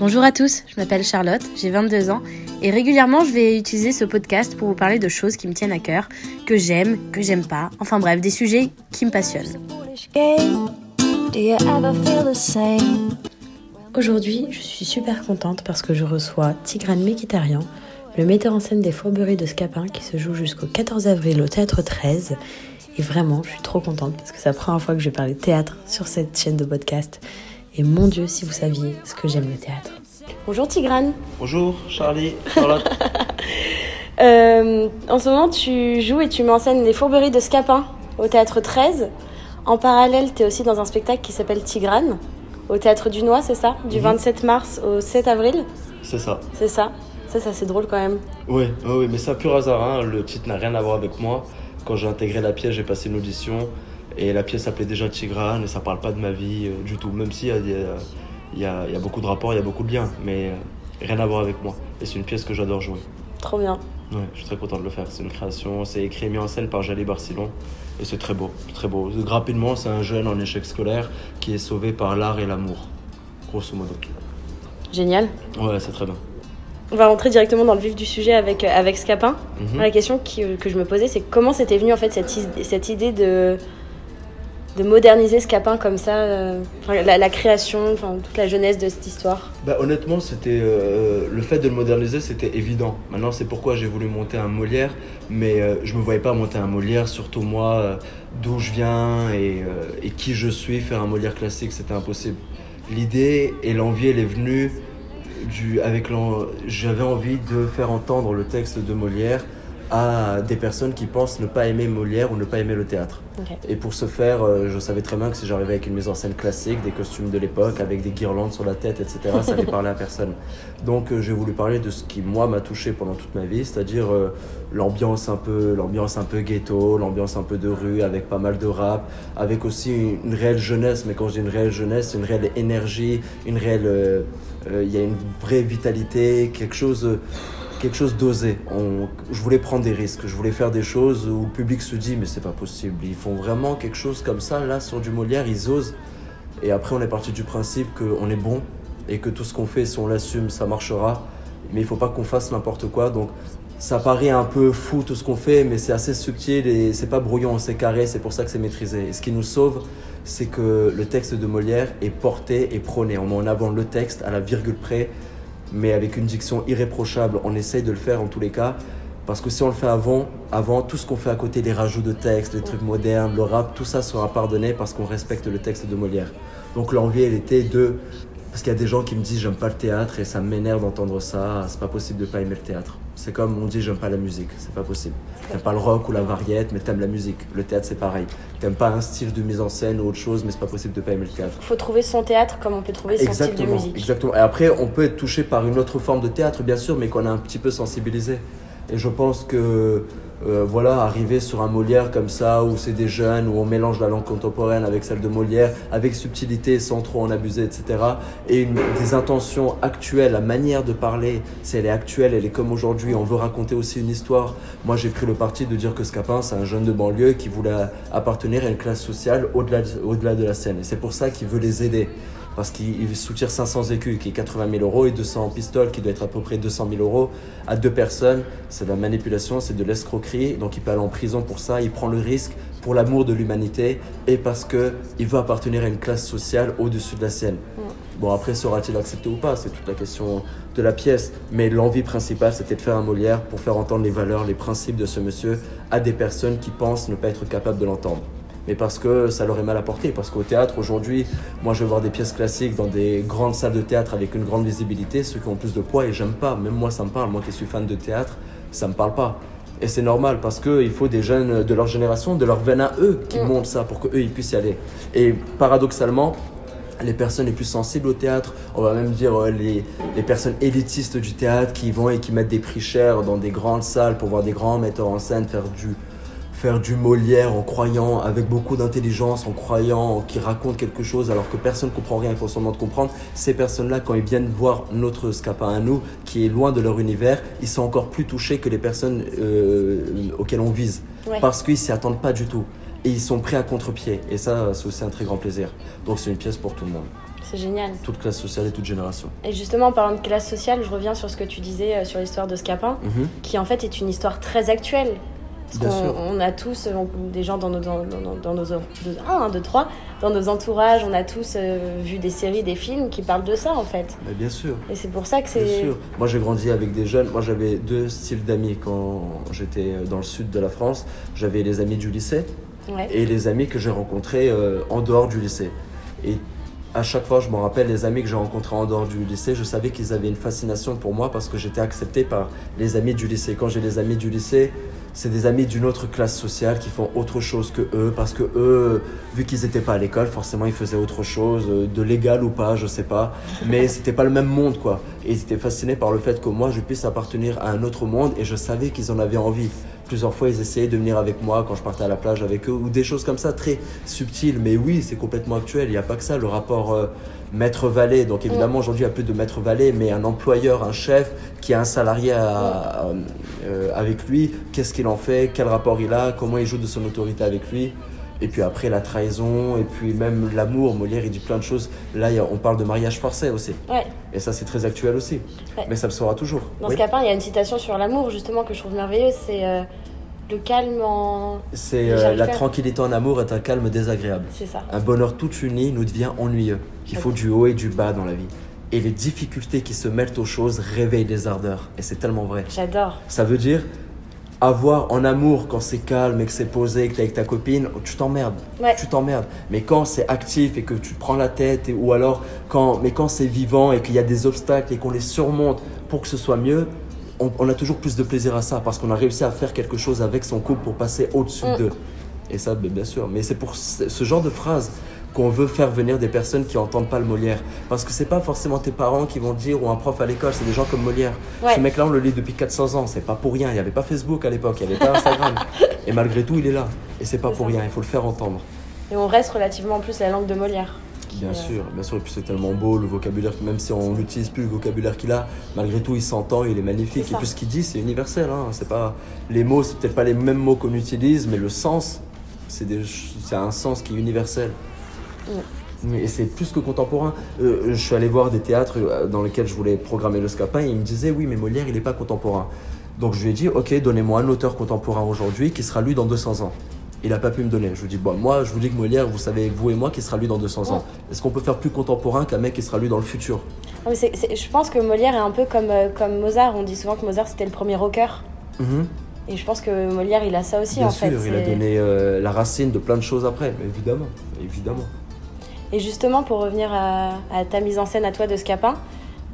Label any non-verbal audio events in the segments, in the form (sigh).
Bonjour à tous, je m'appelle Charlotte, j'ai 22 ans et régulièrement je vais utiliser ce podcast pour vous parler de choses qui me tiennent à cœur, que j'aime, que j'aime pas, enfin bref, des sujets qui me passionnent. Aujourd'hui, je suis super contente parce que je reçois Tigran Mekitarian, le metteur en scène des Fourberies de Scapin qui se joue jusqu'au 14 avril au Théâtre 13. Et vraiment, je suis trop contente parce que c'est la première fois que je vais parler théâtre sur cette chaîne de podcast. Et mon Dieu, si vous saviez ce que j'aime le théâtre. Bonjour Tigran. Bonjour Charlie, Charlotte. (laughs) Euh, en ce moment, tu joues et tu m'enseignes les Fourberies de Scapin au Théâtre 13. En parallèle, tu es aussi dans un spectacle qui s'appelle Tigrane au Théâtre du Noix, c'est ça? Du Mhm. 27 mars au 7 avril? C'est ça. C'est ça Ça, c'est assez drôle quand même. Oui, oui, oui, mais c'est un pur hasard. hein. Le titre n'a rien à voir avec moi. Quand j'ai intégré la pièce, j'ai passé une audition. Et la pièce s'appelait déjà Tigrane et ça parle pas de ma vie euh, du tout. Même s'il y a, euh, il y, a, il y a beaucoup de rapports, il y a beaucoup de liens. Mais euh, rien à voir avec moi. Et c'est une pièce que j'adore jouer. Trop bien. Ouais, je suis très content de le faire. C'est une création. C'est écrit et mis en scène par Jalé Barcillon. Et c'est très beau. Très beau. Rapidement, c'est un jeune en échec scolaire qui est sauvé par l'art et l'amour. Grosso modo. Génial. Ouais, c'est très bien. On va rentrer directement dans le vif du sujet avec, avec Scapin. Mhm. La question euh, que je me posais, c'est comment c'était venu en fait cette, cette idée de, de moderniser Scapin comme ça, euh, la, création, toute la jeunesse de cette histoire. Bah, honnêtement, c'était euh, le fait de le moderniser, c'était évident. Maintenant, c'est pourquoi j'ai voulu monter un Molière, mais euh, je me voyais pas monter un Molière, surtout moi, d'où je viens et, qui je suis, faire un Molière classique, c'était impossible. L'idée et l'envie, elle est venue du, avec j'avais envie de faire entendre le texte de Molière à des personnes qui pensent ne pas aimer Molière ou ne pas aimer le théâtre. Et pour ce faire, euh, je savais très bien que si j'arrivais avec une mise en scène classique, des costumes de l'époque, avec des guirlandes sur la tête, etc., ça allait (laughs) parler à personne. Donc euh, j'ai voulu parler de ce qui, moi, m'a touché pendant toute ma vie, c'est-à-dire euh, l'ambiance un peu l'ambiance un peu ghetto, l'ambiance un peu de rue, avec pas mal de rap, avec aussi une, réelle jeunesse. Mais quand je dis une réelle jeunesse, c'est une réelle énergie, une réelle... Il y a une vraie vitalité, quelque chose... quelque chose d'osé. On- Je voulais prendre des risques. Je voulais faire des choses où le public se dit mais c'est pas possible. Ils font vraiment quelque chose comme ça là sur du Molière. Ils osent. Et après on est parti du principe qu'on est bon et que tout ce qu'on fait si on l'assume ça marchera. Mais il faut pas qu'on fasse n'importe quoi. Donc ça paraît un peu fou tout ce qu'on fait, mais c'est assez subtil et c'est pas brouillon, c'est carré. C'est pour ça que c'est maîtrisé. Et ce qui nous sauve, c'est que le texte de Molière est porté et prôné. On met en avant le texte à la virgule près mais avec une diction irréprochable. On essaye de le faire en tous les cas. Parce que si on le fait avant, avant tout ce qu'on fait à côté, les rajouts de texte, les trucs modernes, le rap, tout ça sera pardonné parce qu'on respecte le texte de Molière. Donc l'envie, elle était de... Parce qu'il y a des gens qui me disent j'aime pas le théâtre et ça m'énerve d'entendre ça, c'est pas possible de pas aimer le théâtre. C'est comme on dit j'aime pas la musique, c'est pas possible. T'aimes pas le rock ou la variette, mais t'aimes la musique. Le théâtre c'est pareil. T'aimes pas un style de mise en scène ou autre chose, mais c'est pas possible de pas aimer le théâtre. faut trouver son théâtre comme on peut trouver son style de Exactement, musique. exactement. Et après, on peut être touché par une autre forme de théâtre, bien sûr, mais qu'on a un petit peu sensibilisé. Et je pense que, euh, voilà, arriver sur un Molière comme ça, où c'est des jeunes, où on mélange la langue contemporaine avec celle de Molière, avec subtilité, sans trop en abuser, etc. Et des intentions actuelles, la manière de parler, si elle est actuelle, elle est comme aujourd'hui, on veut raconter aussi une histoire. Moi, j'ai pris le parti de dire que Scapin, c'est un jeune de banlieue qui voulait appartenir à une classe sociale au-delà de, de la scène. Et c'est pour ça qu'il veut les aider parce qu'il soutire 500 écus, qui est 80 000 euros, et 200 pistoles, qui doit être à peu près 200 000 euros, à deux personnes. C'est de la manipulation, c'est de l'escroquerie, donc il peut aller en prison pour ça. Il prend le risque pour l'amour de l'humanité et parce qu'il veut appartenir à une classe sociale au-dessus de la sienne. Bon, après, sera-t-il accepté ou pas? C'est toute la question de la pièce. Mais l'envie principale, c'était de faire un Molière pour faire entendre les valeurs, les principes de ce monsieur à des personnes qui pensent ne pas être capables de l'entendre mais parce que ça leur est mal apporté. Parce qu'au théâtre, aujourd'hui, moi je vais voir des pièces classiques dans des grandes salles de théâtre avec une grande visibilité, ceux qui ont plus de poids, et j'aime pas. Même moi, ça me parle. Moi qui suis fan de théâtre, ça me parle pas. Et c'est normal parce qu'il faut des jeunes de leur génération, de leur veine à eux, qui Mm. montent ça pour qu'eux ils puissent y aller. Et paradoxalement, les personnes les plus sensibles au théâtre, on va même dire euh, les, les personnes élitistes du théâtre qui vont et qui mettent des prix chers dans des grandes salles pour voir des grands metteurs en scène faire du, faire du Molière en croyant, avec beaucoup d'intelligence, en croyant qu'ils racontent quelque chose alors que personne ne comprend rien, il faut seulement de comprendre. Ces personnes-là, quand ils viennent voir notre Scapin à nous, qui est loin de leur univers, ils sont encore plus touchés que les personnes euh, auxquelles on vise. Ouais. Parce qu'ils s'y attendent pas du tout. Et ils sont prêts à contre-pied. Et ça, c'est aussi un très grand plaisir. Donc c'est une pièce pour tout le monde. C'est génial. Toute classe sociale et toute génération. Et justement, en parlant de classe sociale, je reviens sur ce que tu disais euh, sur l'histoire de Scapin, Mhm. qui en fait est une histoire très actuelle. Parce Bien on a tous euh, on- des gens dans nos, dans, dans- dans nos, deux, un, deux, trois, dans nos entourages, on a tous euh, vu des séries, des films qui parlent de ça en fait. Mais bien sûr. Et c'est pour ça que Bien c'est. sûr. Moi, j'ai grandi avec des jeunes. Moi, j'avais deux styles d'amis quand j'étais dans le sud de la France. J'avais les amis du lycée Ouais. et les amis que j'ai rencontrés euh, en dehors du lycée. Et à chaque fois, je me rappelle les amis que j'ai rencontrés en dehors du lycée, je savais qu'ils avaient une fascination pour moi parce que j'étais accepté par les amis du lycée. Quand j'ai les amis du lycée, c'est des amis d'une autre classe sociale qui font autre chose que eux parce que eux, vu qu'ils n'étaient pas à l'école, forcément ils faisaient autre chose, euh, de légal ou pas, je sais pas. Mais (laughs) c'était pas le même monde quoi. Et ils étaient fascinés par le fait que moi je puisse appartenir à un autre monde et je savais qu'ils en avaient envie. Plusieurs fois, ils essayaient de venir avec moi quand je partais à la plage avec eux, ou des choses comme ça, très subtiles. Mais oui, c'est complètement actuel. Il n'y a pas que ça, le rapport euh, maître-valet. Donc évidemment, aujourd'hui, il n'y a plus de maître-valet, mais un employeur, un chef qui a un salarié à- euh, avec lui, qu'est-ce qu'il en fait, quel rapport il a, comment il joue de son autorité avec lui. Et puis après, la trahison, et puis même l'amour. Molière, il dit plein de choses. Là, on parle de mariage forcé aussi. Ouais. Et ça, c'est très actuel aussi. Ouais. Mais ça le sera toujours. Dans Oui. Scapin, il y a une citation sur l'amour justement que je trouve merveilleuse c'est euh, le calme en. C'est euh, la tranquillité en amour est un calme désagréable. C'est ça. Un bonheur tout uni nous devient ennuyeux. Il faut du haut et du bas dans la vie. Et les difficultés qui se mêlent aux choses réveillent les ardeurs. Et c'est tellement vrai. J'adore. Ça veut dire avoir en amour quand c'est calme et que c'est posé, que t'es avec ta copine, tu t'emmerdes. Ouais. Tu t'emmerdes. Mais quand c'est actif et que tu te prends la tête, et, ou alors quand, mais quand c'est vivant et qu'il y a des obstacles et qu'on les surmonte pour que ce soit mieux, on, on a toujours plus de plaisir à ça parce qu'on a réussi à faire quelque chose avec son couple pour passer au-dessus Mm. d'eux. Et ça, ben, bien sûr. Mais c'est pour ce, ce genre de phrase qu'on veut faire venir des personnes qui entendent pas le Molière. Parce que c'est pas forcément tes parents qui vont dire ou un prof à l'école, c'est des gens comme Molière. Ouais. Ce mec-là, on le lit depuis 400 ans, c'est pas pour rien. Il n'y avait pas Facebook à l'époque, il n'y avait pas Instagram. (laughs) Et malgré tout, il est là. Et c'est pas pour ça. rien, il faut le faire entendre. Et on reste relativement en plus la langue de Molière. Bien Ouais. sûr, bien sûr. Et puis c'est tellement beau le vocabulaire, même si on n'utilise plus le vocabulaire qu'il a, malgré tout, il s'entend, il est magnifique. Et puis ce qu'il dit, c'est universel. Hein. C'est pas les mots, c'est peut-être pas les mêmes mots qu'on utilise, mais le sens, c'est des, c'est un sens qui est universel. Et c'est plus que contemporain. Euh, je suis allé voir des théâtres euh, dans lesquels je voulais programmer le scapin et il me disait oui, mais Molière, il n'est pas contemporain. Donc je lui ai dit ok, donnez-moi un auteur contemporain aujourd'hui qui sera lu dans 200 ans. Il n'a pas pu me donner. Je lui ai dit bon, moi, je vous dis que Molière, vous savez, vous et moi, qui sera lu dans 200 ans. Est-ce qu'on peut faire plus contemporain qu'un mec qui sera lu dans le futur? Non, mais c'est- c'est- je pense que Molière est un peu comme, euh, comme Mozart. On dit souvent que Mozart c'était le premier rocker. Mhm. Et je pense que Molière il a ça aussi Bien en sûr, fait. il a donné euh, la racine de plein de choses après, évidemment, évidemment. Et justement, pour revenir à, à ta mise en scène à toi de Scapin,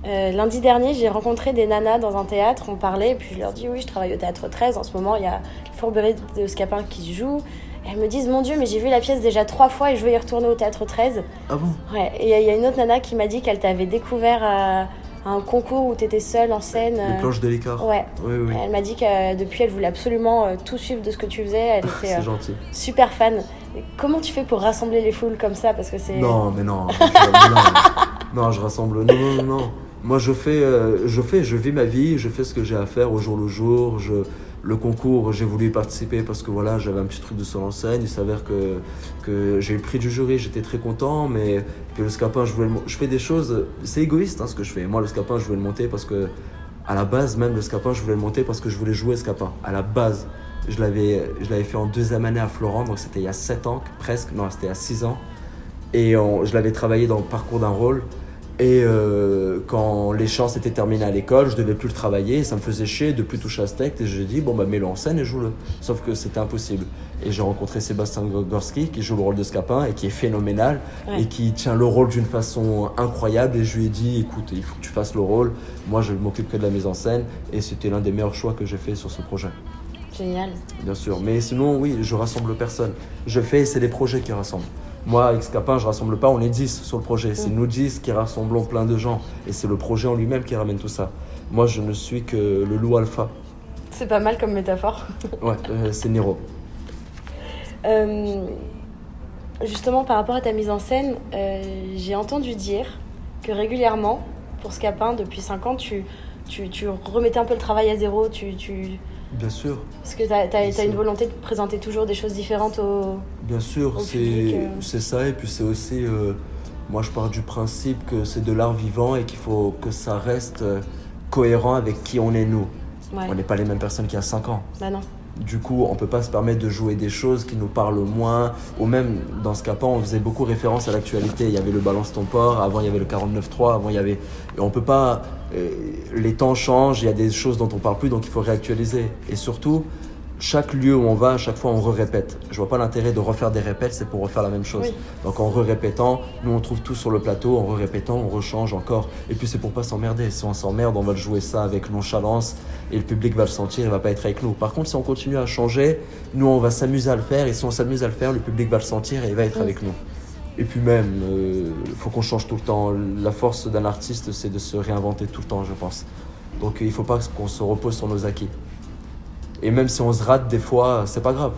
euh, lundi dernier, j'ai rencontré des nanas dans un théâtre, on parlait, et puis je leur dis oui, je travaille au théâtre 13, en ce moment il y a Fourberie de Scapin qui joue. Et elles me disent mon Dieu, mais j'ai vu la pièce déjà trois fois et je veux y retourner au théâtre 13. Ah bon? Ouais, et il y, a- il y a une autre nana qui m'a dit qu'elle t'avait découvert à, à un concours où t'étais seule en scène. Les planches de l'écart Ouais, Oui, oui, elle m'a dit que depuis elle voulait absolument euh, tout suivre de ce que tu faisais, elle (laughs) était euh, gentil. super fan. Comment tu fais pour rassembler les foules comme ça Parce que c'est. Non, mais non. (laughs) non, je rassemble. Non, non, non. Moi, je fais, euh, je fais, je vis ma vie, je fais ce que j'ai à faire au jour le jour. Je, le concours, j'ai voulu y participer parce que voilà, j'avais un petit truc de seul en. Il s'avère que, que j'ai eu le prix du jury, j'étais très content, mais que le scapin, je voulais Je fais des choses, c'est égoïste hein, ce que je fais. Moi, le scapin, je voulais le monter parce que, à la base, même le scapin, je voulais le monter parce que je voulais jouer scapin. À la base, je l'avais, je l'avais fait en deuxième année à Florent, donc c'était il y a 7 ans, presque, non, c'était il y a 6 ans. Et on- je l'avais travaillé dans le parcours d'un rôle. Et euh, quand les chances étaient terminées à l'école, je devais plus le travailler. Et ça me faisait chier de plus toucher à ce texte. Et j'ai dit, bon, bah, mets-le en scène et joue-le. Sauf que c'était impossible. Et j'ai rencontré Sébastien Gorski, qui joue le rôle de Scapin et qui est phénoménal. Ouais. Et qui tient le rôle d'une façon incroyable. Et je lui ai dit, écoute, il faut que tu fasses le rôle. Moi, je m'occupe que de la mise en scène. Et c'était l'un des meilleurs choix que j'ai fait sur ce projet. Génial. Bien sûr. Mais sinon, oui, je rassemble personne. Je fais, c'est les projets qui rassemblent. Moi, avec Scapin, je rassemble pas, on est 10 sur le projet. C'est Mm. nous 10 qui rassemblons plein de gens. Et c'est le projet en lui-même qui ramène tout ça. Moi, je ne suis que le loup alpha. C'est pas mal comme métaphore. (laughs) Ouais, euh, c'est Nero. Euh, justement, par rapport à ta mise en scène, euh, j'ai entendu dire que régulièrement, pour Scapin, depuis 5 ans, tu, tu, tu remettais un peu le travail à zéro. Tu, tu... Bien sûr, Parce que tu as, une volonté de présenter toujours des choses différentes au. bien sûr, c'est euh. c'est ça. Et puis c'est aussi euh, Moi, je pars du principe que c'est de l'art vivant et qu'il faut que ça reste euh, cohérent avec qui on est nous. Ouais. On n'est pas les mêmes personnes qu'il y a 5 ans. Bah non. Du coup, on peut pas se permettre de jouer des choses qui nous parlent moins. Ou même, dans ce cas on faisait beaucoup référence à l'actualité. Il y avait le balance ton port, avant il y avait le 49.3, avant il y avait... Et on peut pas... euh, les temps changent, il y a des choses dont on parle plus, donc il faut réactualiser. Et surtout, chaque lieu où on va, à chaque fois on re-répète. Je vois pas l'intérêt de refaire des répètes, c'est pour refaire la même chose. Oui. Donc en re-répétant, nous on trouve tout sur le plateau, en re-répétant, on rechange encore. Et puis c'est pour pas s'emmerder. Si on s'emmerde, on va le jouer ça avec nonchalance et le public va le sentir, il va pas être avec nous. Par contre, si on continue à changer, nous on va s'amuser à le faire et si on s'amuse à le faire, le public va le sentir et il va être avec nous. Et puis même, il faut qu'on change tout le temps. La force d'un artiste, c'est de se réinventer tout le temps, je pense. Donc il faut pas qu'on se repose sur nos acquis. Et même si on se rate des fois, c'est pas grave.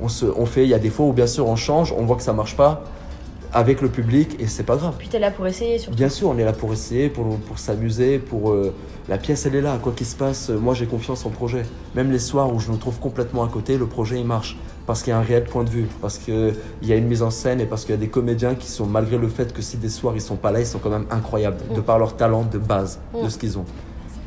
On, se, on fait, il y a des fois où bien sûr on change, on voit que ça marche pas avec le public et c'est pas grave. Puis t'es là pour essayer surtout. Bien sûr, on est là pour essayer, pour, pour s'amuser, pour euh, la pièce elle est là, quoi qu'il se passe, euh, moi j'ai confiance en projet. Même les soirs où je me trouve complètement à côté, le projet il marche parce qu'il y a un réel point de vue, parce qu'il y a une mise en scène et parce qu'il y a des comédiens qui sont malgré le fait que si des soirs ils sont pas là, ils sont quand même incroyables de Mm. par leur talent de base, de ce qu'ils ont.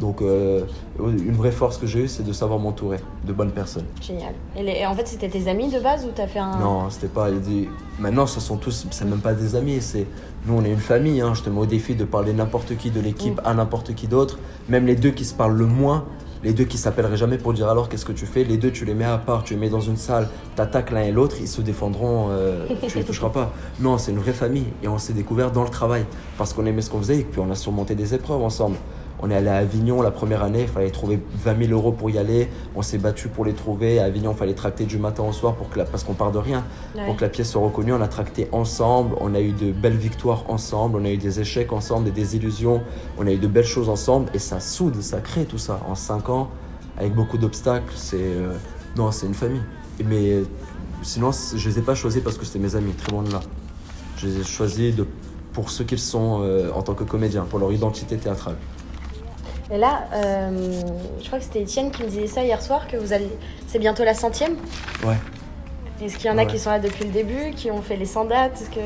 Donc euh, une vraie force que j'ai eue, c'est de savoir m'entourer de bonnes personnes. Génial. Et, les- et en fait, c'était tes amis de base ou t'as fait un. Non, c'était pas. des- Maintenant, ce sont tous. C'est même pas des amis. C'est nous, on est une famille. Hein. Je te mets au défi de parler n'importe qui de l'équipe Mm. à n'importe qui d'autre. Même les deux qui se parlent le moins, les deux qui s'appelleraient jamais pour dire alors qu'est-ce que tu fais? Les deux, tu les mets à part, tu les mets dans une salle, t'attaques l'un et l'autre, ils se défendront. euh, (laughs) tu les toucheras pas. Non, c'est une vraie famille et on s'est découvert dans le travail parce qu'on aimait ce qu'on faisait et puis on a surmonté des épreuves ensemble. On est allé à Avignon la première année, il fallait trouver 20 000 euros pour y aller. On s'est battu pour les trouver. À Avignon, il fallait tracter du matin au soir pour que la- parce qu'on part de rien. Ouais. Pour que la pièce soit reconnue, on a tracté ensemble. On a eu de belles victoires ensemble. On a eu des échecs ensemble, des désillusions. On a eu de belles choses ensemble. Et ça soude, ça crée tout ça. En 5 ans, avec beaucoup d'obstacles, c'est. euh, non, c'est une famille. Mais sinon, je les ai pas choisis parce que c'était mes amis, très loin de là. Je les ai choisis de, pour ce qu'ils sont euh, en tant que comédiens, pour leur identité théâtrale. Et là, euh, je crois que c'était Étienne qui me disait ça hier soir, que vous allez. C'est bientôt la centième. Ouais. Est-ce qu'il y en a Ouais. qui sont là depuis le début, qui ont fait les 100 dates que...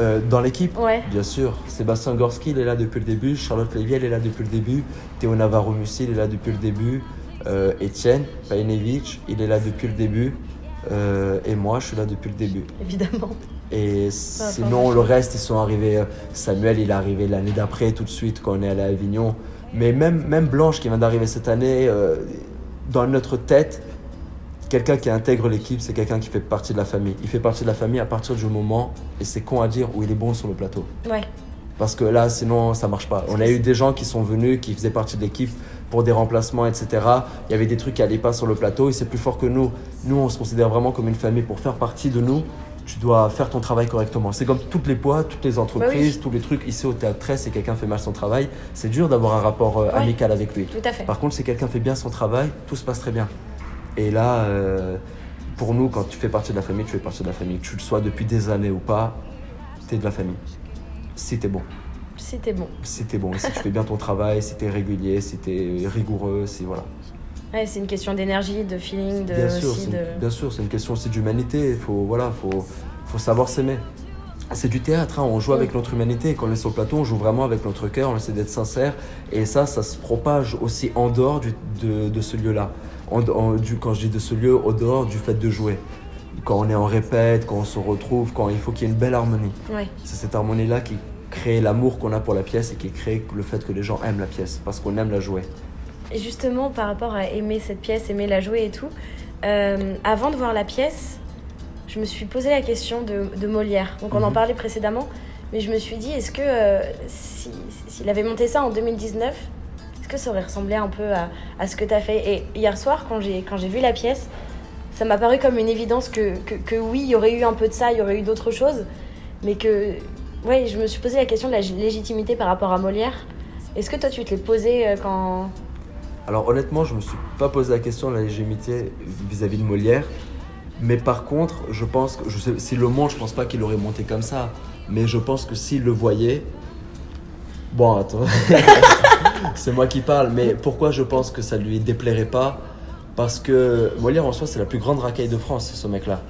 Euh, dans l'équipe, Ouais. Bien sûr, Sébastien Gorski, il est là depuis le début, Charlotte Lévy, elle est là depuis le début, Théo Navarro-Mussi, il est là depuis le début, euh, Étienne Pajnevic, il est là depuis le début, euh, et moi, je suis là depuis le début. Évidemment. Et sinon, le reste, ils sont arrivés, euh, Samuel, il est arrivé l'année d'après, tout de suite, quand on est allé à Avignon. Mais même, même Blanche, qui vient d'arriver cette année, euh, dans notre tête, quelqu'un qui intègre l'équipe, c'est quelqu'un qui fait partie de la famille. Il fait partie de la famille à partir du moment, et c'est con à dire, où il est bon sur le plateau. Ouais. Parce que là, sinon, ça marche pas. On a eu des gens qui sont venus, qui faisaient partie de l'équipe pour des remplacements, etc. Il y avait des trucs qui allaient pas sur le plateau et c'est plus fort que nous. Nous, on se considère vraiment comme une famille. Pour faire partie de nous, tu dois faire ton travail correctement. C'est comme toutes les boîtes, toutes les entreprises, Bah oui. tous les trucs. Ici, au théâtre 13, si quelqu'un fait mal son travail, c'est dur d'avoir un rapport euh, Ouais. amical avec lui. Tout à fait. Par contre, si quelqu'un fait bien son travail, tout se passe très bien. Et là, euh, pour nous, quand tu fais partie de la famille, tu fais partie de la famille. Que tu le sois depuis des années ou pas, tu es de la famille. Si bon. C'était bon. Si bon. Si tu fais bien ton travail, si régulier, si rigoureux, si voilà. Ouais, c'est une question d'énergie, de feeling, de Bien sûr, aussi c'est de. une, bien sûr, c'est une question aussi d'humanité. Il faut, voilà, faut, faut savoir s'aimer. C'est du théâtre, hein, on joue Mm. avec notre humanité. Quand on est sur le plateau, on joue vraiment avec notre cœur, on essaie d'être sincère. Et ça, ça se propage aussi en dehors du- de, de ce lieu-là. Quand je dis de ce lieu, au dehors du fait de jouer. Quand on est en répète, quand on se retrouve, quand il faut qu'il y ait une belle harmonie. Ouais. C'est cette harmonie-là qui crée l'amour qu'on a pour la pièce et qui crée le fait que les gens aiment la pièce parce qu'on aime la jouer. Et justement, par rapport à aimer cette pièce, aimer la jouer et tout, euh, avant de voir la pièce, je me suis posé la question de, de Molière. Donc on en Mhm. parlait précédemment, mais je me suis dit, est-ce que euh, si- s'il avait monté ça en 2019, est-ce que ça aurait ressemblé un peu à, à ce que tu as fait? Et hier soir, quand j'ai quand j'ai vu la pièce, ça m'a paru comme une évidence que, que, que oui, il y aurait eu un peu de ça, il y aurait eu d'autres choses, mais que, ouais, je me suis posé la question de la légitimité par rapport à Molière. Est-ce que toi, tu te l'es posé euh, quand... Alors honnêtement, je me suis pas posé la question de la légitimité vis-à-vis de Molière. Mais par contre, je pense que je sais, si le monde, je pense pas qu'il aurait monté comme ça. Mais je pense que s'il le voyait, bon, attends, (laughs) c'est moi qui parle. Mais pourquoi je pense que ça lui déplairait pas? Parce que Molière en soi, c'est la plus grande racaille de France, ce mec-là.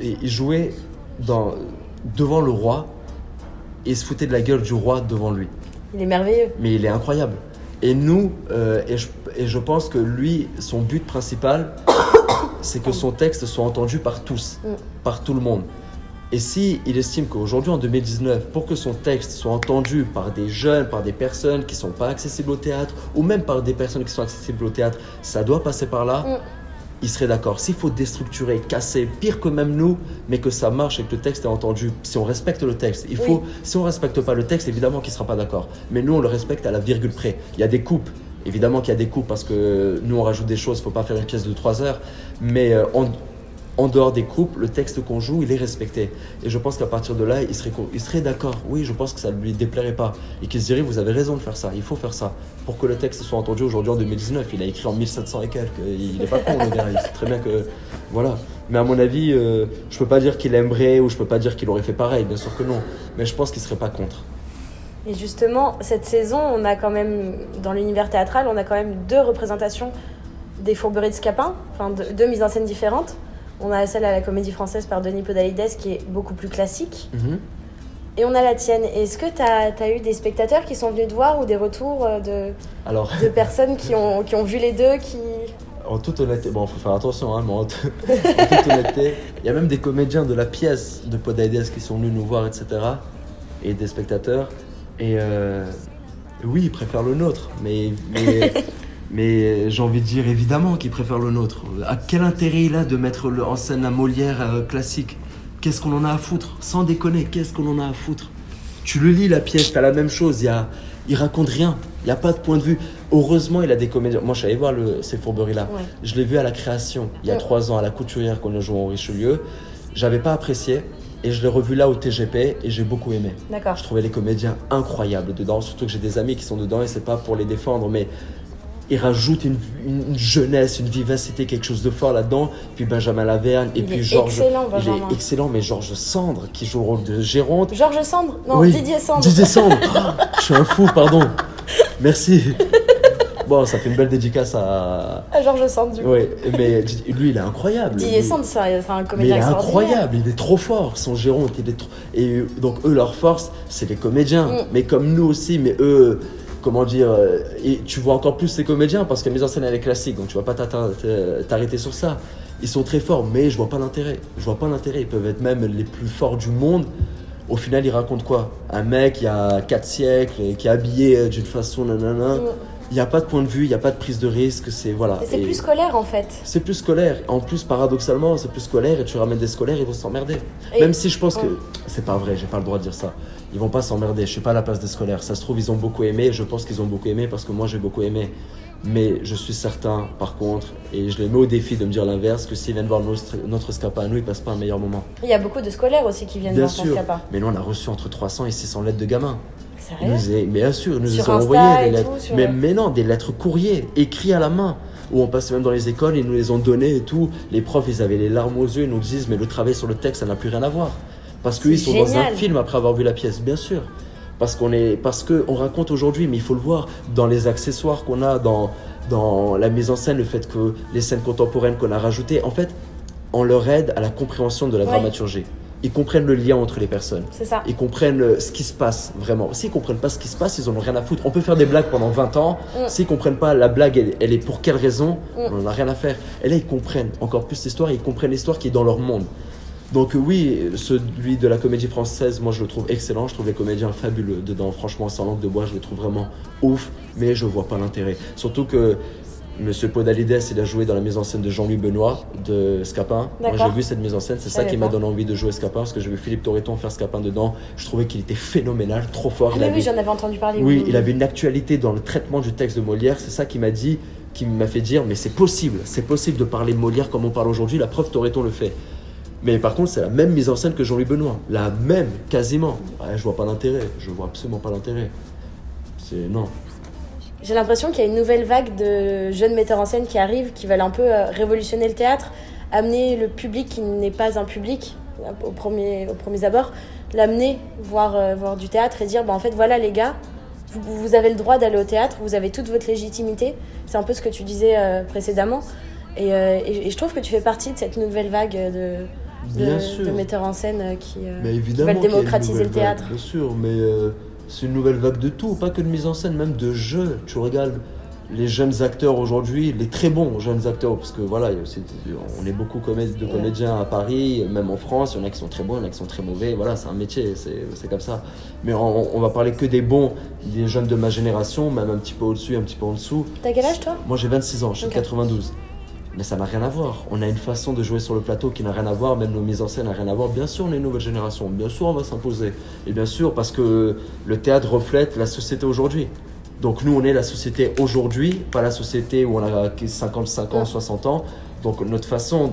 Et il jouait dans, devant le roi. et il se foutait de la gueule du roi devant lui. Il est merveilleux. Mais il est incroyable. Et nous, euh, et, je, et je pense que lui, son but principal, (coughs) c'est que son texte soit entendu par tous, Mm. par tout le monde. Et si il estime qu'aujourd'hui, en 2019, pour que son texte soit entendu par des jeunes, par des personnes qui sont pas accessibles au théâtre, ou même par des personnes qui sont accessibles au théâtre, ça doit passer par là, Mm. Il serait d'accord. S'il faut déstructurer, casser, pire que même nous, mais que ça marche et que le texte est entendu, si on respecte le texte, il faut, si on respecte pas le texte, évidemment qu'il sera pas d'accord. Mais nous, on le respecte à la virgule près. Il y a des coupes. Évidemment qu'il y a des coupes parce que nous, on rajoute des choses. faut pas faire une pièce de 3 heures. Mais euh, en, dehors des coupes, le texte qu'on joue, il est respecté. Et je pense qu'à partir de là, il serait, il serait d'accord. Oui, je pense que ça ne lui déplairait pas. Et qu'il se dirait, vous avez raison de faire ça. Il faut faire ça. Pour que le texte soit entendu aujourd'hui en 2019. Il a écrit en 1700 et quelques. Il n'est pas con, le gars. Il sait très bien que. Voilà. Mais à mon avis, euh, je peux pas dire qu'il aimerait ou je peux pas dire qu'il aurait fait pareil. Bien sûr que non. Mais je pense qu'il serait pas contre. Et justement, cette saison, on a quand même, dans l'univers théâtral, on a quand même deux représentations des fourberies de Scapin, enfin deux mises en scène différentes. On a celle à la Comédie Française par Denis Podalides qui est beaucoup plus classique. Mhm. Et on a la tienne. Est-ce que tu as, eu des spectateurs qui sont venus te voir ou des retours euh, de, Alors. de personnes qui ont, qui ont vu les deux qui... En toute honnêteté, bon, faut faire attention, hein, mais en, toute honnêteté, il y a même des comédiens de la pièce de Podaides qui sont venus nous voir, etc. Et des spectateurs. Et euh, oui, ils préfèrent le nôtre, mais, mais, (laughs) mais j'ai envie de dire évidemment qu'ils préfèrent le nôtre. À quel intérêt il a de mettre le- en scène la Molière euh, classique? Qu'est-ce qu'on en a à foutre? Sans déconner, qu'est-ce qu'on en a à foutre? Tu le lis la pièce, t'as la même chose, il, y a, il raconte rien, il n'y a pas de point de vue. Heureusement, il a des comédiens. Moi, je suis allé voir le, ces fourberies-là. Ouais. Je l'ai vu à la création, il y a trois ans, à la couturière qu'on a joué au Richelieu. J'avais pas apprécié et je l'ai revu là au TGP et j'ai beaucoup aimé. D'accord. Je trouvais les comédiens incroyables dedans, surtout que j'ai des amis qui sont dedans et c'est pas pour les défendre, mais ils rajoutent une, une- une jeunesse, une vivacité, quelque chose de fort là-dedans. Puis Benjamin Lavergne et Il puis Georges. excellent, il est excellent, mais Georges Sandre qui joue le rôle de Géronte. Georges Sandre Non, Oui, Didier Sandre. Didier Sandre. (laughs) Ah, je suis un fou, pardon. Merci. Bon, ça fait une belle dédicace à. Ah, Georges Sandre, du coup. Oui, mais lui, il est incroyable. Didier Sandre, c'est un, un mais il comédien est incroyable, il est trop fort, son Géronte, il est trop... Et donc eux, leur force, c'est les comédiens. Mm. Mais comme nous aussi, mais eux, comment dire, euh, et tu vois encore plus ces comédiens parce que la mise en scène, elle est classique, donc tu vas pas t'arrêter sur ça. Ils sont très forts, mais je vois pas l'intérêt. Je vois pas l'intérêt, ils peuvent être même les plus forts du monde. Au final, ils racontent quoi? Un mec, il y a 4 siècles, et qui est habillé euh, d'une façon, nanana. Il n'y a pas de point de vue, il n'y a pas de prise de risque, c'est voilà. C'est plus scolaire en fait. c'est plus scolaire. En plus, paradoxalement, c'est plus scolaire et tu ramènes des scolaires, ils vont s'emmerder. Même si je pense que c'est pas vrai, j'ai pas le droit de dire ça. Ils vont pas s'emmerder. Je suis pas à la place des scolaires. Ça se trouve, ils ont beaucoup aimé. Je pense qu'ils ont beaucoup aimé parce que moi, j'ai beaucoup aimé. Mais je suis certain, par contre, et je les mets au défi de me dire l'inverse, que s'ils viennent voir notre, notre Scapa à nous, ils passent pas un meilleur moment. Il y a beaucoup de scolaires aussi qui viennent Bien voir sûr. Scapa. Mais nous, on a reçu entre 300 et 600 lettres de gamins. Sérieux nous est- bien sûr, nous Sur ont Insta envoyé et des lettres. tout, mais, non, des lettres courriers, écrites à la main. Où on passait même dans les écoles, ils nous les ont données et tout. Les profs, ils avaient les larmes aux yeux, ils nous disent, mais le travail sur le texte, ça n'a plus rien à voir. Parce qu'ils sont dans un film après avoir vu la pièce, bien sûr. Parce qu'on est, parce que on raconte aujourd'hui, mais il faut le voir dans les accessoires qu'on a, dans, dans la mise en scène, le fait que les scènes contemporaines qu'on a rajoutées, en fait, on leur aide à la compréhension de la Ouais. dramaturgie. Ils comprennent le lien entre les personnes. C'est ça. Ils comprennent euh, ce qui se passe vraiment. S'ils comprennent pas ce qui se passe, ils en ont rien à foutre. On peut faire des blagues pendant 20 ans. Mm. S'ils comprennent pas la blague, elle, elle est pour quelle raison, Mm. on en a rien à faire. Et là, ils comprennent encore plus l'histoire. Ils comprennent l'histoire qui est dans leur monde. Donc euh, oui, celui de la comédie française, moi je le trouve excellent. Je trouve les comédiens fabuleux dedans. Franchement, sans langue de bois, je les trouve vraiment ouf. Mais je vois pas l'intérêt. Surtout que Monsieur Podalides, il a joué dans la mise en scène de Jean-Louis Benoît de Scapin. Moi j'ai vu cette mise en scène, c'est ça qui m'a donné envie de jouer Scapin parce que j'ai vu Philippe Torreton faire Scapin dedans. Je trouvais qu'il était phénoménal, trop fort. Ah il mais avait, oui, j'en avais entendu parler. oui, il avait une actualité dans le traitement du texte de Molière. C'est ça qui m'a dit, qui m'a fait dire, mais c'est possible, c'est possible de parler Molière comme on parle aujourd'hui. La preuve, Torreton le fait. Mais par contre, c'est la même mise en scène que Jean-Louis Benoît. La même, quasiment. Ouais, je vois pas l'intérêt. Je vois absolument pas l'intérêt. C'est non. J'ai l'impression qu'il y a une nouvelle vague de jeunes metteurs en scène qui arrivent, qui veulent un peu euh, révolutionner le théâtre, amener le public qui n'est pas un public euh, au premier, au premier abord, l'amener voir, euh, voir du théâtre et dire bah, en fait voilà les gars, vous, vous avez le droit d'aller au théâtre, vous avez toute votre légitimité. C'est un peu ce que tu disais euh, précédemment. Et, euh, et- et je trouve que tu fais partie de cette nouvelle vague de, de, de metteurs en scène qui veulent démocratiser le théâtre. bien sûr, mais c'est une nouvelle vague de tout, pas que de mise en scène, même de jeu. Tu regardes les jeunes acteurs aujourd'hui, les très bons jeunes acteurs, parce que voilà, on est beaucoup de comédiens à Paris, même en France, il y en a qui sont très bons, il y en a qui sont très mauvais, voilà, c'est un métier, c'est comme ça. Mais on, va parler que des bons, des jeunes de ma génération, même un petit peu au-dessus, un petit peu en dessous. T'as quel âge toi? Moi j'ai 26 ans, je suis 92. Mais ça n'a rien à voir. On a une façon de jouer sur le plateau qui n'a rien à voir, même nos mises en scène n'ont rien à voir. Bien sûr, on est une nouvelle génération, bien sûr, on va s'imposer. Et bien sûr, parce que le théâtre reflète la société aujourd'hui. Donc nous, on est la société aujourd'hui, pas la société où on a 55 ans, 60 ans. Donc notre façon,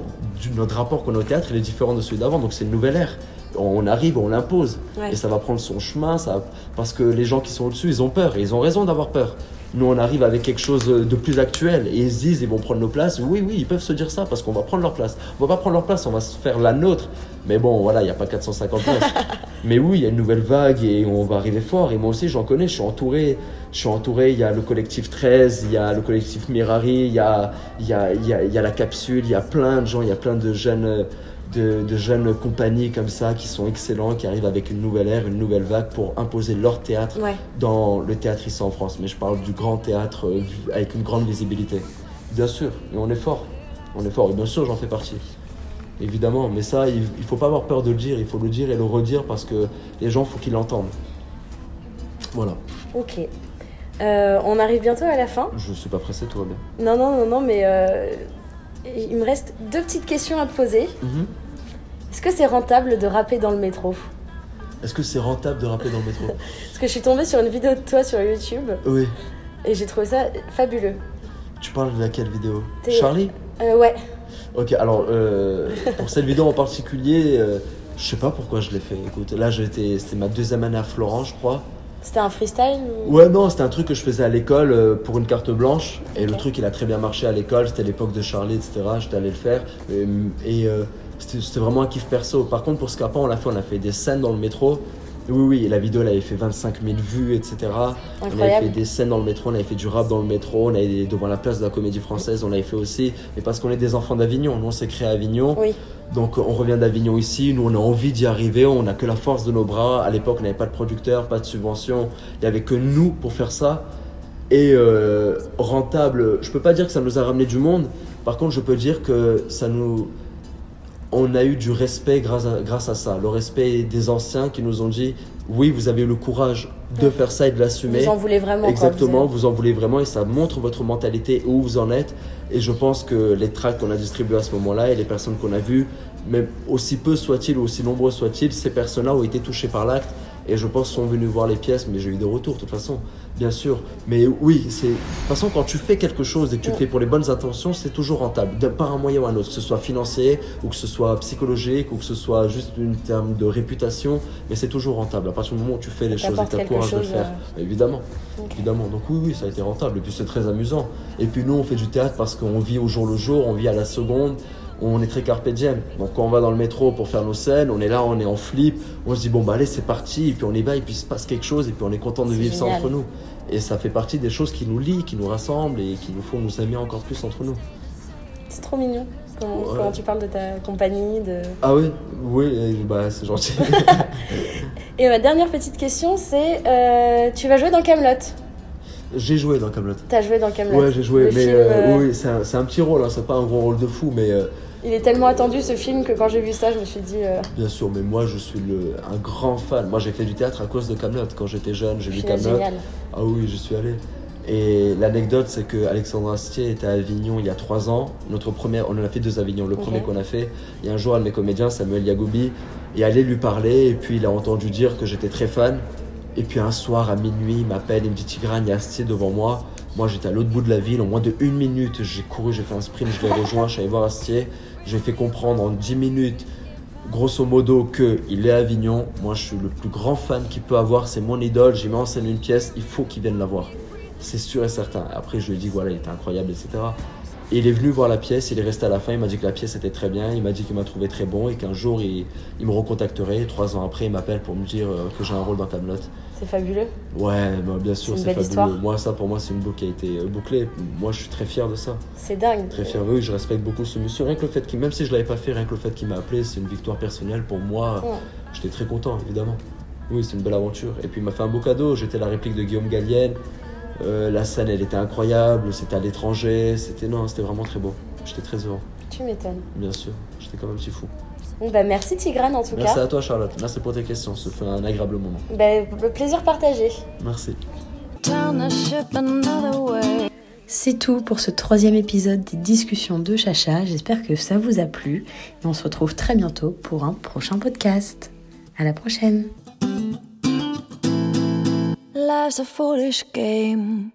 notre rapport qu'on a au théâtre, il est différent de celui d'avant. Donc c'est une nouvelle ère. On arrive, on l'impose. Et ça va prendre son chemin, ça, parce que les gens qui sont au-dessus, ils ont peur. Et ils ont raison d'avoir peur. Nous, on arrive avec quelque chose de plus actuel et ils se disent, ils vont prendre nos places. Oui, oui, ils peuvent se dire ça parce qu'on va prendre leur place. On va pas prendre leur place, on va se faire la nôtre. Mais bon, voilà, il n'y a pas 450 places. (laughs) Mais oui, il y a une nouvelle vague et on va arriver fort. Et moi aussi, j'en connais, je suis entouré. Je suis entouré, il y a le collectif 13, il y a le collectif Mirari, il y a, il y a, il y a, il y a la capsule, il y a plein de gens, il y a plein de jeunes de, jeunes compagnies comme ça qui sont excellents, qui arrivent avec une nouvelle ère, une nouvelle vague pour imposer leur théâtre dans le théâtre ici en France. Mais je parle du grand théâtre euh, avec une grande visibilité. Bien sûr, et on est fort. On est fort, et bien sûr j'en fais partie. Évidemment, mais ça, il ne faut pas avoir peur de le dire, il faut le dire et le redire parce que les gens, il faut qu'ils l'entendent. Voilà. Ok. Euh, on arrive bientôt à la fin. Je suis pas pressé, tout va bien. Non, non, non, non, mais euh, il me reste deux petites questions à te poser. Mhm. Est-ce que c'est rentable de rapper dans le métro? Est-ce que c'est rentable de rapper dans le métro? (laughs) Parce que je suis tombée sur une vidéo de toi sur YouTube. Oui. Et j'ai trouvé ça fabuleux. Tu parles de laquelle vidéo? Charlie? Euh, Ouais. Ok, alors euh, pour cette vidéo en particulier, euh, je sais pas pourquoi je l'ai fait. Écoute, là c'était ma deuxième année à Florence, je crois. C'était un freestyle Ouais, non, c'était un truc que je faisais à l'école euh, pour une carte blanche. Et le truc, il a très bien marché à l'école. C'était l'époque de Charlie, etc. J'étais allé le faire. Et, euh, c'était vraiment un kiff perso. Par contre, pour Scapa, on l'a fait. On a fait des scènes dans le métro. Oui, oui, la vidéo, elle avait fait 25 000 vues, etc. On avait fait des scènes dans le métro, on avait fait du rap dans le métro, on avait devant la place de la comédie française, on l'avait fait aussi. Et parce qu'on est des enfants d'Avignon, nous on s'est créé à Avignon. Oui. Donc on revient d'Avignon ici, nous on a envie d'y arriver, on n'a que la force de nos bras. À l'époque, on n'avait pas de producteur, pas de subvention, il n'y avait que nous pour faire ça. Et euh, rentable, je peux pas dire que ça nous a ramené du monde, par contre, je peux dire que ça nous on a eu du respect grâce à, grâce à ça. Le respect des anciens qui nous ont dit oui, vous avez eu le courage de faire ça et de l'assumer. Vous en voulez vraiment. Exactement, vous, en voulez vraiment et ça montre votre mentalité où vous en êtes. Et je pense que les tracts qu'on a distribués à ce moment-là et les personnes qu'on a vues, même aussi peu soient-ils ou aussi nombreux soient-ils, ces personnes-là ont été touchées par l'acte et je pense sont venus voir les pièces, mais j'ai eu des retours de toute façon, bien sûr. Mais oui, c'est de toute façon quand tu fais quelque chose et que tu le fais pour les bonnes intentions, c'est toujours rentable, par un moyen ou un autre, que ce soit financier ou que ce soit psychologique ou que ce soit juste une terme de réputation, mais c'est toujours rentable à partir du moment où tu fais les choses et que tu as le courage de le faire. Euh, évidemment, évidemment. Donc oui, oui, ça a été rentable et puis c'est très amusant. Et puis nous, on fait du théâtre parce qu'on vit au jour le jour, on vit à la seconde on est très carpe diem. Donc quand on va dans le métro pour faire nos scènes, on est là, on est en flip, on se dit bon bah allez c'est parti, et puis on y va, et puis il se passe quelque chose, et puis on est content de vivre ça entre nous. Et ça fait partie des choses qui nous lient, qui nous rassemblent et qui nous font nous aimer encore plus entre nous. C'est trop mignon. Quand, tu parles de ta compagnie, de... Ah oui, oui, bah c'est gentil. (laughs) et ma dernière petite question, c'est euh, tu vas jouer dans Camelot? J'ai joué dans Camelot. T'as joué dans Camelot Ouais, j'ai joué, mais euh, euh, oui, c'est un, un, petit rôle, hein, c'est pas un gros rôle de fou, mais il est tellement attendu ce film que quand j'ai vu ça, je me suis dit. Euh, Bien sûr, mais moi je suis le, un grand fan. Moi j'ai fait du théâtre à cause de Camelot. Quand j'étais jeune, j'ai vu Camelot. Ah oui, je suis allé. Et l'anecdote, c'est que Alexandre Astier était à Avignon il y a trois ans. Notre première, on en a fait deux Avignon. Le premier qu'on a fait, il y a un jour un de mes comédiens, Samuel Yagoubi, est allé lui parler et puis il a entendu dire que j'étais très fan. Et puis un soir à minuit, il m'appelle, il me dit Tigrane, il y a Astier devant moi. Moi j'étais à l'autre bout de la ville, en moins de une minute, j'ai couru, j'ai fait un sprint, je l'ai rejoint, je suis allé voir Astier. J'ai fait comprendre en 10 minutes, grosso modo, qu'il est à Avignon. Moi, je suis le plus grand fan qu'il peut avoir. C'est mon idole. J'ai mis en scène une pièce. Il faut qu'il vienne la voir. C'est sûr et certain. Après, je lui ai dit, voilà, il était incroyable, etc. Et il est venu voir la pièce, il est resté à la fin, il m'a dit que la pièce était très bien, il m'a dit qu'il m'a trouvé très bon et qu'un jour il, me recontacterait. Trois ans après, il m'appelle pour me dire euh, que j'ai un rôle dans Camelot. C'est fabuleux. Ouais, bah, bien sûr, C'est fabuleux. histoire. Moi, ça, pour moi, c'est une boucle qui a été euh, bouclée. Moi, je suis très fier de ça. C'est dingue. Très fier. Oui, je respecte beaucoup ce monsieur. Rien que le fait qu'il, même si je l'avais pas fait, rien que le fait qu'il m'a appelé, c'est une victoire personnelle pour moi. Ouais. J'étais très content, évidemment. Oui, c'est une belle aventure. Et puis, il m'a fait un beau cadeau. J'étais la réplique de Guillaume Gallienne. Euh, la scène, elle était incroyable. C'était à l'étranger. C'était non, c'était vraiment très beau. J'étais très heureux, Tu m'étonnes. bien sûr. J'étais comme un petit fou. Bon, bah, merci Tigrane en tout Merci cas. à toi, Charlotte. Merci pour tes questions. Ce fut un agréable moment. Bah, le plaisir partagé. Merci. Turn the ship another way. C'est tout pour ce troisième épisode des discussions de Chacha. J'espère que ça vous a plu. Et on se retrouve très bientôt pour un prochain podcast. À la prochaine. Life's a foolish game.